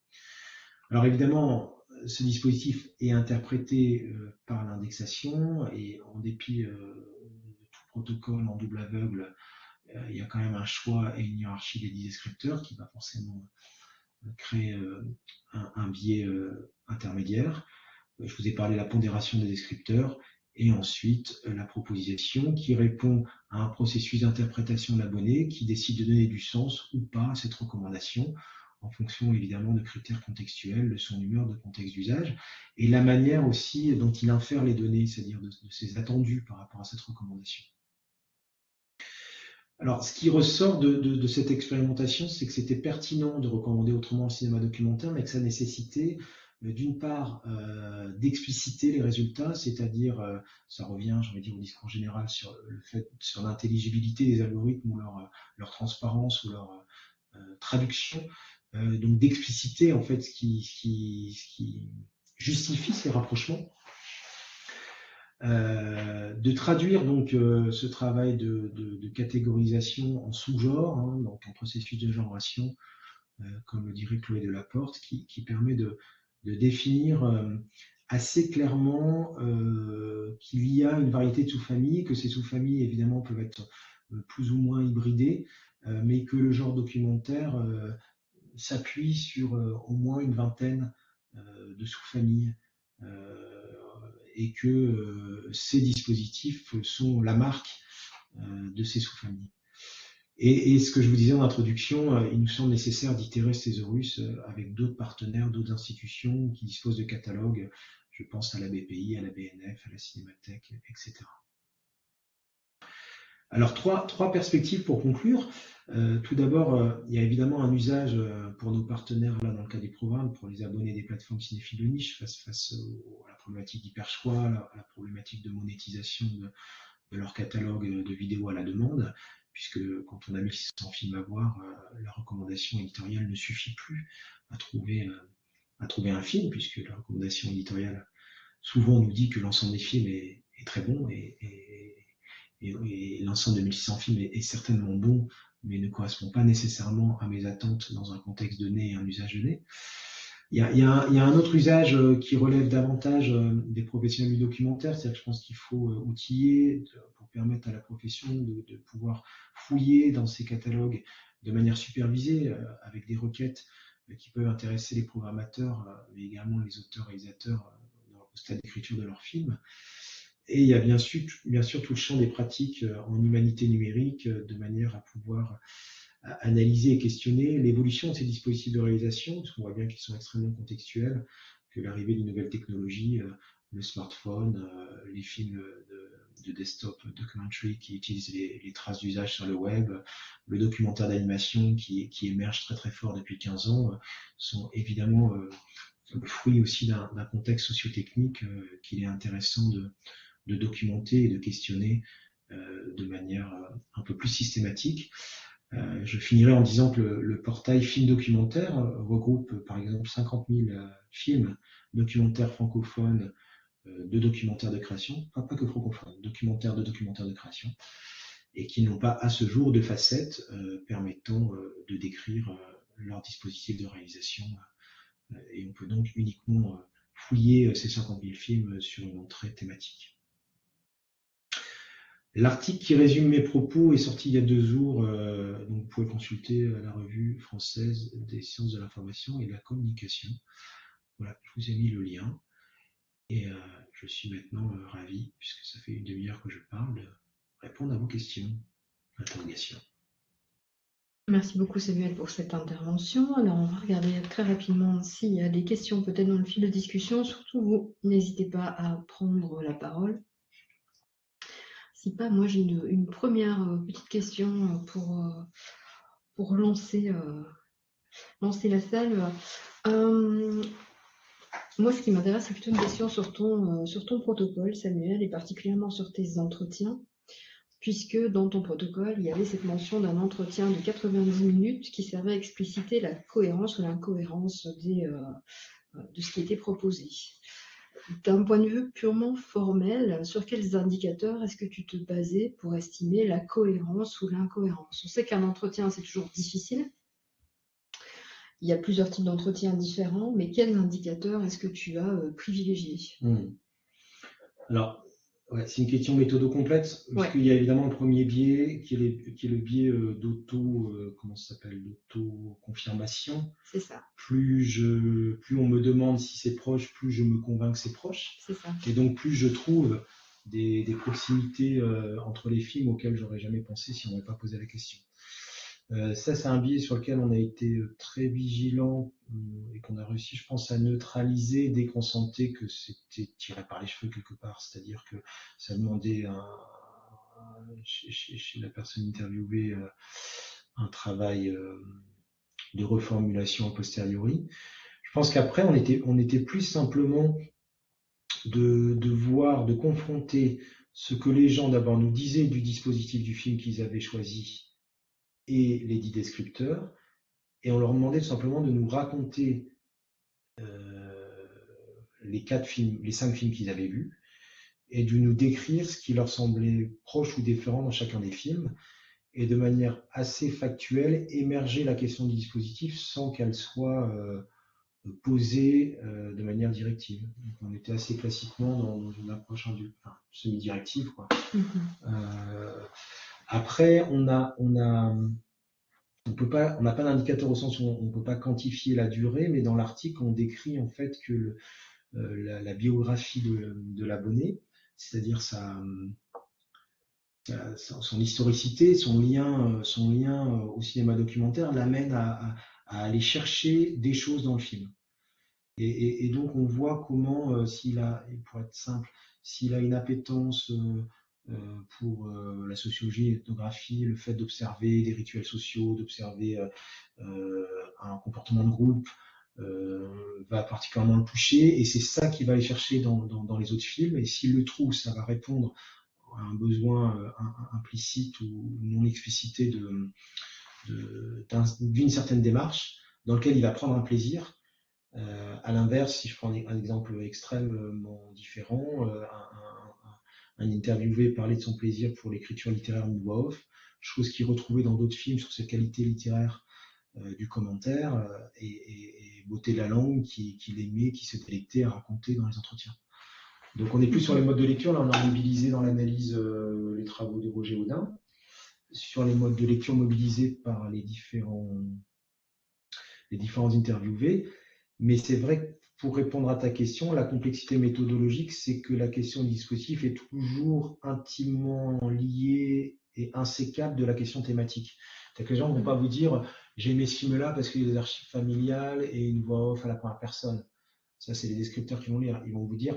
Alors évidemment, ce dispositif est interprété euh, par l'indexation et en dépit euh, de tout protocole en double aveugle, euh, il y a quand même un choix et une hiérarchie des descripteurs qui va forcément créer un, biais intermédiaire. Je vous ai parlé de la pondération des descripteurs et ensuite la proposition qui répond à un processus d'interprétation de l'abonné qui décide de donner du sens ou pas à cette recommandation en fonction évidemment de critères contextuels, de son humeur, de contexte d'usage, et la manière aussi dont il infère les données, c'est-à-dire de, ses attendus par rapport à cette recommandation. Alors, ce qui ressort de, cette expérimentation, c'est que c'était pertinent de recommander autrement le cinéma documentaire, mais que ça nécessitait euh, d'une part euh, d'expliciter les résultats, c'est-à-dire, euh, ça revient, j'ai envie dire, au discours général sur le fait, sur l'intelligibilité des algorithmes ou leur, leur transparence ou leur traduction euh, donc d'expliciter en fait ce qui, justifie ces rapprochements, euh, de traduire donc euh, ce travail de, catégorisation en sous-genres, hein, donc en processus de genration, comme le dirait Chloé Delaporte, qui permet de, définir assez clairement qu'il y a une variété de sous-familles, que ces sous-familles évidemment peuvent être plus ou moins hybridées, mais que le genre documentaire s'appuie sur euh, au moins une vingtaine euh, de sous-familles euh, et que ces dispositifs sont la marque de ces sous-familles. Et, ce que je vous disais en introduction, il nous semble nécessaire d'itérer ces Thésaurus avec d'autres partenaires, d'autres institutions qui disposent de catalogues. Je pense à la BPI, à la BNF, à la Cinémathèque, etc. Alors, trois, perspectives pour conclure. Euh, tout d'abord, euh, il y a évidemment un usage euh, pour nos partenaires, là, dans le cas des programmes, pour les abonnés des plateformes cinéphiles de niche, face, à la problématique d'hyperchoix, à la problématique de monétisation de, leur catalogue de vidéos à la demande, puisque quand on a 1600 films à voir, la recommandation éditoriale ne suffit plus à trouver, à trouver un film, puisque la recommandation éditoriale souvent nous dit que l'ensemble des films est, très bon et, l'ensemble de 1600 films est, certainement bon, mais ne correspond pas nécessairement à mes attentes dans un contexte donné et un usage donné. Il y, a, un, il y a, un, autre usage euh, qui relève davantage euh, des professionnels du documentaire, c'est-à-dire que je pense qu'il faut euh, outiller pour permettre à la profession de, pouvoir fouiller dans ces catalogues de manière supervisée, avec des requêtes qui peuvent intéresser les programmateurs, mais également les auteurs-réalisateurs au stade d'écriture de leurs films. Et il y a bien sûr, bien sûr tout le champ des pratiques euh, en humanité numérique euh, de manière à pouvoir euh, analyser et questionner l'évolution de ces dispositifs de réalisation, parce qu'on voit bien qu'ils sont extrêmement contextuels, que l'arrivée d'une nouvelle technologie, le smartphone, les films de, desktop documentary qui utilisent les, traces d'usage sur le web, le documentaire d'animation qui, qui émerge très très fort depuis 15 ans, sont évidemment le fruit aussi d'un contexte sociotechnique qu'il est intéressant de, de documenter et de questionner euh, de manière euh, un peu plus systématique. Euh, je finirai en disant que le, portail film documentaire regroupe par exemple 50 000 films documentaires francophones de documentaires de création, pas, que francophones, documentaires de documentaires de création, et qui n'ont pas à ce jour de facettes permettant de décrire leur dispositif de réalisation. et on peut donc uniquement fouiller ces 50 000 films sur une entrée thématique. L'article qui résume mes propos est sorti il y a deux jours, euh, donc vous pouvez consulter euh, la revue française des sciences de l'information et de la communication. Voilà, je vous ai mis le lien. Et euh, je suis maintenant ravi, puisque ça fait une demi-heure que je parle, de répondre à vos questions, interrogations. Merci beaucoup Samuel pour cette intervention. Alors on va regarder très rapidement s'il y a des questions peut-être dans le fil de discussion. Surtout vous, n'hésitez pas à prendre la parole si pas, moi j'ai une, première euh, petite question euh, pour, euh, pour lancer, lancer la salle. Moi, ce qui m'intéresse, c'est plutôt une question sur ton, sur ton protocole, Samuel, et particulièrement sur tes entretiens, puisque dans ton protocole, il y avait cette mention d'un entretien de 90 minutes qui servait à expliciter la cohérence ou l'incohérence de ce qui était proposé. D'un point de vue purement formel, sur quels indicateurs est-ce que tu te basais pour estimer la cohérence ou l'incohérence? On sait qu'un entretien, c'est toujours difficile. Il y a plusieurs types d'entretiens différents, mais quels indicateurs est-ce que tu as euh, privilégié? Hmm. Alors, c'est une question méthodo complexe, parce qu'il y a évidemment le premier biais, qui est, le biais euh, d'auto, euh, comment ça s'appelle, d'auto-confirmation. C'est ça. Plus, je, plus on me demande si c'est proche, plus je me convainc que c'est proche. C'est ça. Et donc plus je trouve des, proximités euh, entre les films auxquelles j'aurais jamais pensé si on m'avait pas posé la question. Euh, ça, c'est un biais sur lequel on a été euh, très vigilant euh, et qu'on a réussi, je pense, à neutraliser dès qu'on sentait que c'était tiré par les cheveux quelque part. C'est-à-dire que ça demandait chez, la personne interviewée un travail de reformulation a posteriori. Je pense qu'après, on était, plus simplement de voir, de confronter ce que les gens d'abord nous disaient du dispositif du film qu'ils avaient choisi et les dix descripteurs, et on leur demandait tout simplement de nous raconter euh, les quatre films, les cinq films qu'ils avaient vus, et de nous décrire ce qui leur semblait proche ou différent dans chacun des films, et de manière assez factuelle émerger la question du dispositif sans qu'elle soit euh, posée euh, de manière directive. Donc on était assez classiquement dans, une approche semi-directive. Quoi. Mm-hmm. Après, on a, on a, on peut pas, on n'a pas d'indicateur au sens où on ne peut pas quantifier la durée, mais dans l'article, on décrit en fait que euh, la, biographie de, l'abonné, c'est-à-dire sa, son historicité, son lien, son lien au cinéma documentaire, l'amène à, aller chercher des choses dans le film. Et, donc on voit comment, euh, s'il a, pour être simple, s'il a une appétence euh, euh, pour euh, la sociologie, l'ethnographie, le fait d'observer des rituels sociaux, d'observer euh, un comportement de groupe, va particulièrement le toucher. Et c'est ça qu'il va aller chercher dans, dans, les autres films. Et s'il le trouve ça va répondre à un besoin implicite ou non explicité d'une certaine démarche dans lequel il va prendre un plaisir. Euh, à l'inverse si je prends un exemple extrêmement différent un, un interviewé parlait de son plaisir pour l'écriture littéraire ou voix off, chose qu'il retrouvait dans d'autres films sur cette qualité littéraire euh, du commentaire euh, et, beauté de la langue qu'il aimait, qui se délectait à raconter dans les entretiens. Donc on n'est plus sur les modes de lecture, là on a mobilisé dans l'analyse euh, les travaux de Roger Audin, sur les modes de lecture mobilisés par les différents, les différents interviewés. Mais c'est vrai que pour répondre à ta question, la complexité méthodologique, c'est que la question du dispositif est toujours intimement liée et insécable de la question thématique. C'est que les gens ne vont pas vous dire j'ai aimé ce film-là parce qu'il y a des archives familiales et une voix off à la première personne. Ça, c'est les descripteurs qui vont lire. Ils vont vous dire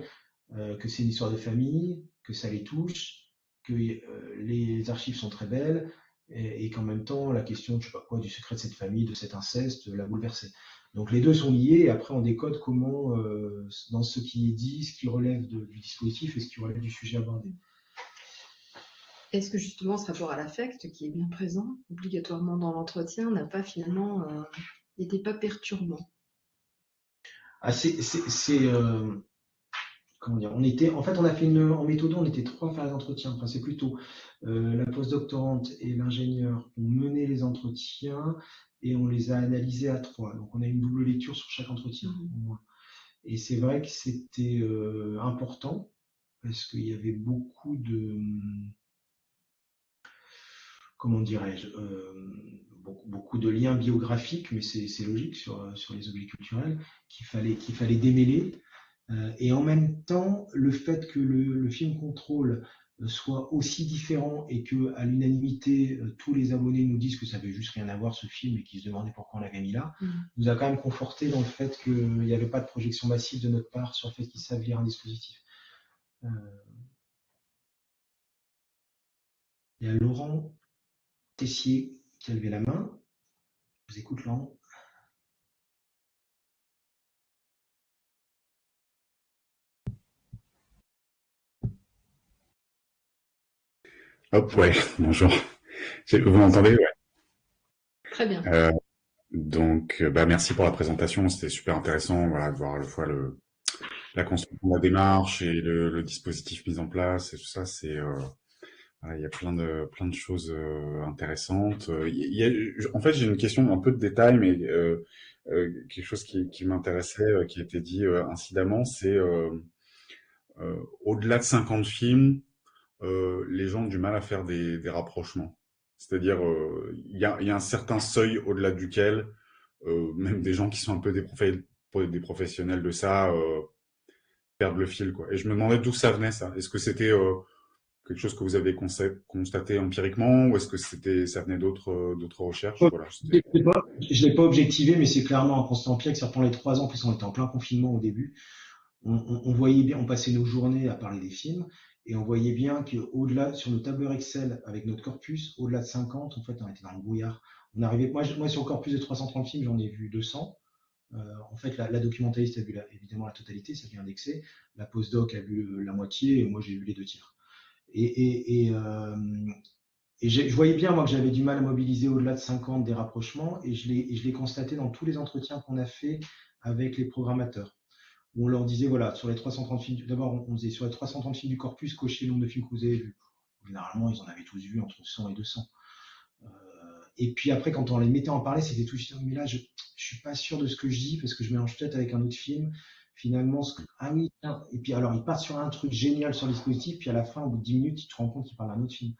que c'est une histoire de famille, que ça les touche, que les archives sont très belles, et, qu'en même temps, la question, je sais pas quoi, du secret de cette famille, de cet inceste, l'a bouleversé. Donc les deux sont liés, et après on décode comment, euh, dans ce qui est dit, ce qui relève du dispositif et ce qui relève du sujet abordé. Est-ce que justement ce rapport à l'affect, qui est bien présent obligatoirement dans l'entretien, n'a pas finalement euh, été pas perturbant? Ah, c'est, euh, comment dire, on était, en fait, on a fait une, en méthode, on était trois à faire les entretiens. Enfin, c'est plutôt euh, la postdoctorante et l'ingénieur ont mené les entretiens et on les a analysés à trois. Donc, on a une double lecture sur chaque entretien. Mmh. Et c'est vrai que c'était euh, important parce qu'il y avait beaucoup de, comment dirais-je, euh, beaucoup, beaucoup, de liens biographiques, mais c'est logique sur, sur les objets culturels qu'il fallait, qu'il fallait démêler. Euh, et en même temps, le fait que le, film Contrôle euh, soit aussi différent et que à l'unanimité euh, tous les abonnés nous disent que ça veut juste rien à voir ce film et qu'ils se demandaient pourquoi on l'avait mis là, mm. nous a quand même conforté dans le fait qu'il n'y avait pas de projection massive de notre part sur le fait qu'ils savent lire un dispositif. Il y a Laurent Tessier qui a levé la main. Je vous écoute Laurent. Hop, ouais, bonjour. Vous m'entendez ouais. Très bien. Euh, donc, euh, bah, merci pour la présentation. C'était super intéressant voilà, de voir à la fois le, la construction de la démarche et le, le dispositif mis en place et tout ça. C'est euh, il y a plein de plein de choses euh, intéressantes. Il y a, en fait, j'ai une question un peu de détail, mais euh, quelque chose qui, qui m'intéressait, qui a été dit incidemment, c'est au-delà de 50 films, euh, les gens ont du mal à faire des, rapprochements. C'est-à-dire, euh, il y, a, un certain seuil au-delà duquel euh, même des gens qui sont un peu des, professionnels de ça perdent le fil. Quoi. Et je me demandais d'où ça venait, ça. Est-ce que c'était quelque chose que vous avez constaté empiriquement ou est-ce que ça venait d'autres recherches? Voilà, Je ne l'ai pas objectivé, mais c'est clairement un constat empirique. Ça pendant les trois ans, plus on était en plein confinement au début, on, voyait bien, on passait nos journées à parler des films, et on voyait bien qu'au-delà, sur nos tableurs Excel avec notre corpus, au-delà de 50, en fait, on était dans le brouillard. On arrivait, moi, moi sur le corpus de 330 films, j'en ai vu 200. Euh, en fait, la, documentaliste a vu évidemment la totalité, ça vient indexé. La postdoc a vu la moitié, et moi j'ai vu les deux tiers. Et, et, et, euh, et je voyais bien moi que j'avais du mal à mobiliser au-delà de 50 des rapprochements, et je l'ai constaté dans tous les entretiens qu'on a fait avec les programmateurs on leur disait, voilà, sur les 330 films, d'abord, on faisait sur les 330 films du corpus, cocher le nombre de films que vous avez vus. Généralement, ils en avaient tous vu entre 100 et 200. Euh, et puis après, quand on les mettait en parler, c'était tout mais là, je, je suis pas sûr de ce que je dis parce que je mélange peut-être avec un autre film. Finalement, ce que, ah oui, et puis alors, ils partent sur un truc génial sur le dispositif, puis à la fin, au bout de 10 minutes, tu te rends compte qu'ils parlent d'un autre film.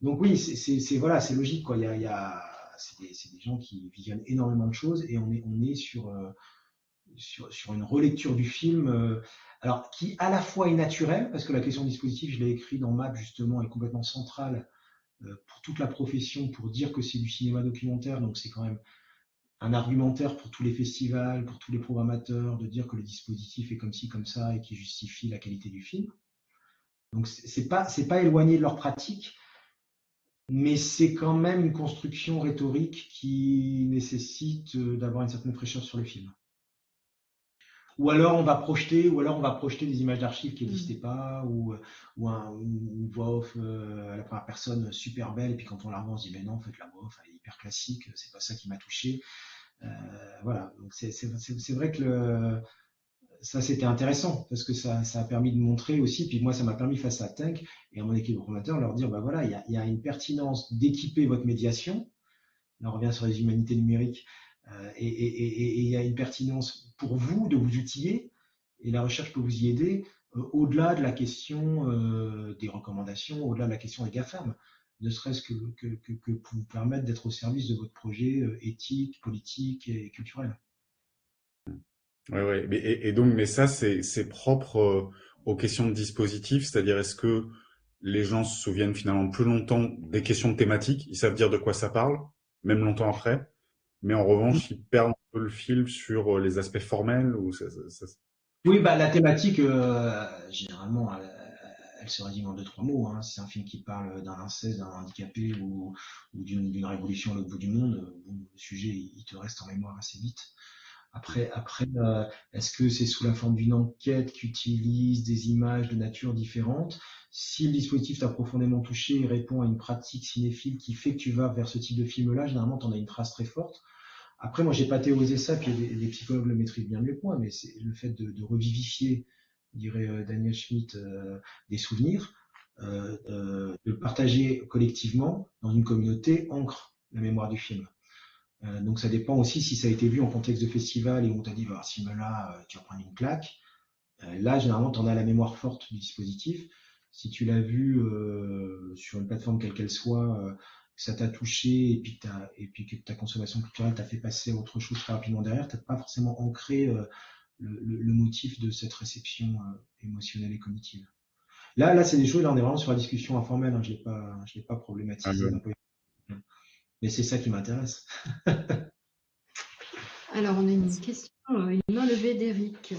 Donc oui, c'est voilà, c'est logique, quoi. Il y a, c'est des, des, gens qui visionnent énormément de choses et on est, on est sur, euh, sur, une relecture du film, euh, alors qui à la fois est naturelle, parce que la question dispositif, je l'ai écrit dans MAP justement, est complètement centrale euh, pour toute la profession, pour dire que c'est du cinéma documentaire, donc c'est quand même un argumentaire pour tous les festivals, pour tous les programmateurs, de dire que le dispositif est comme ci, comme ça, et qui justifie la qualité du film. Donc c'est pas c'est pas éloigné de leur pratique, mais c'est quand même une construction rhétorique qui nécessite euh, d'avoir une certaine fraîcheur sur le film ou alors on va projeter, ou alors on va projeter des images d'archives qui n'existaient mm. pas, ou, ou, un, une voix off euh, à la première personne super belle, et puis quand on la revoit, on se dit mais non, en fait la voix off elle est hyper classique, c'est pas ça qui m'a touché. Euh, voilà, donc c'est vrai que le, ça c'était intéressant parce que ça, ça, a permis de montrer aussi, puis moi ça m'a permis face à Tank et à mon équipe de programmateurs leur dire bah voilà, il y a, y a, une pertinence d'équiper votre médiation. Là on revient sur les humanités numériques. Euh, et il y a une pertinence pour vous de vous outiller, et la recherche peut vous y aider, euh, au-delà de la question euh, des recommandations, au-delà de la question des GAFAM, ne serait-ce que, pour vous permettre d'être au service de votre projet éthique, politique et culturel. Oui, oui. Et, donc, mais ça, c'est propre aux questions de dispositif, c'est-à-dire est-ce que les gens se souviennent finalement plus longtemps des questions thématiques, ils savent dire de quoi ça parle, même longtemps après? Mais en revanche, ils perdent un peu le fil sur euh, les aspects formels ou ça, ça, Oui, bah, la thématique, euh, généralement, elle, se résume en deux, trois mots. Hein. C'est un film qui parle d'un inceste, d'un handicapé ou, d'une révolution à l'autre bout du monde. le sujet, il te reste en mémoire assez vite. Après, après euh, est-ce que c'est sous la forme d'une enquête qui utilise des images de nature différente Si le dispositif t'a profondément touché et répond à une pratique cinéphile qui fait que tu vas vers ce type de film-là, généralement, tu en as une trace très forte. Après, moi, j'ai pas théorisé ça, puis les, psychologues le maîtrisent bien mieux que moi, mais c'est le fait de, revivifier, dirait euh, Daniel Schmitt, euh, des souvenirs, euh, de partager collectivement dans une communauté ancre la mémoire du film. Donc ça dépend aussi si ça a été vu en contexte de festival et on t'a dit, bah, ce film-là, tu vas prendre une claque. Là, généralement, tu en as la mémoire forte du dispositif. Si tu l'as vu sur une plateforme quelle qu'elle soit, ça t'a touché et puis, as, et puis que ta consommation culturelle t'a fait passer à autre chose très rapidement derrière, tu n'as pas forcément ancré le, le, le, motif de cette réception émotionnelle et cognitive. Là, là c'est des choses, là on est vraiment sur la discussion informelle, hein, je ne l'ai pas, je pas problématisé. Ah mais c'est ça qui m'intéresse. Alors, on a une question, euh, une main levée d'Eric.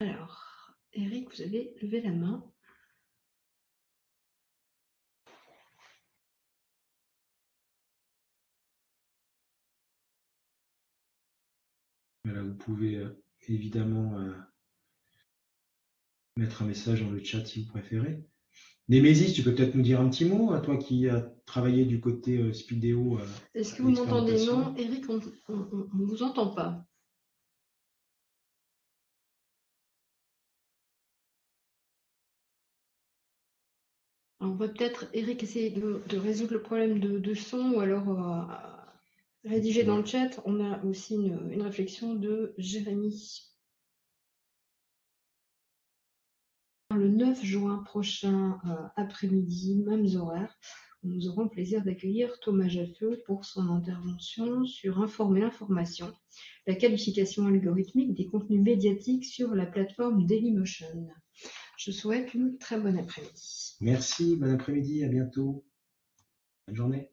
Alors, Eric, vous avez levé la main. Voilà, vous pouvez euh, évidemment euh, mettre un message dans le chat si vous préférez. Némésis, tu peux peut-être nous dire un petit mot, à toi qui as travaillé du côté euh, Speedéo. Euh, Est-ce que vous m'entendez? Non, Eric, on ne vous entend pas. On va peut-être, Eric, essayer de, résoudre le problème de, son ou alors euh, rédiger dans le chat. On a aussi une, réflexion de Jérémy. le 9 juin prochain euh, après-midi, mêmes horaires, nous aurons le plaisir d'accueillir Thomas Jaffeux pour son intervention sur Informer l'information, la qualification algorithmique des contenus médiatiques sur la plateforme Dailymotion. Je souhaite une très bonne après-midi. Merci, bon après-midi, à bientôt. Bonne journée.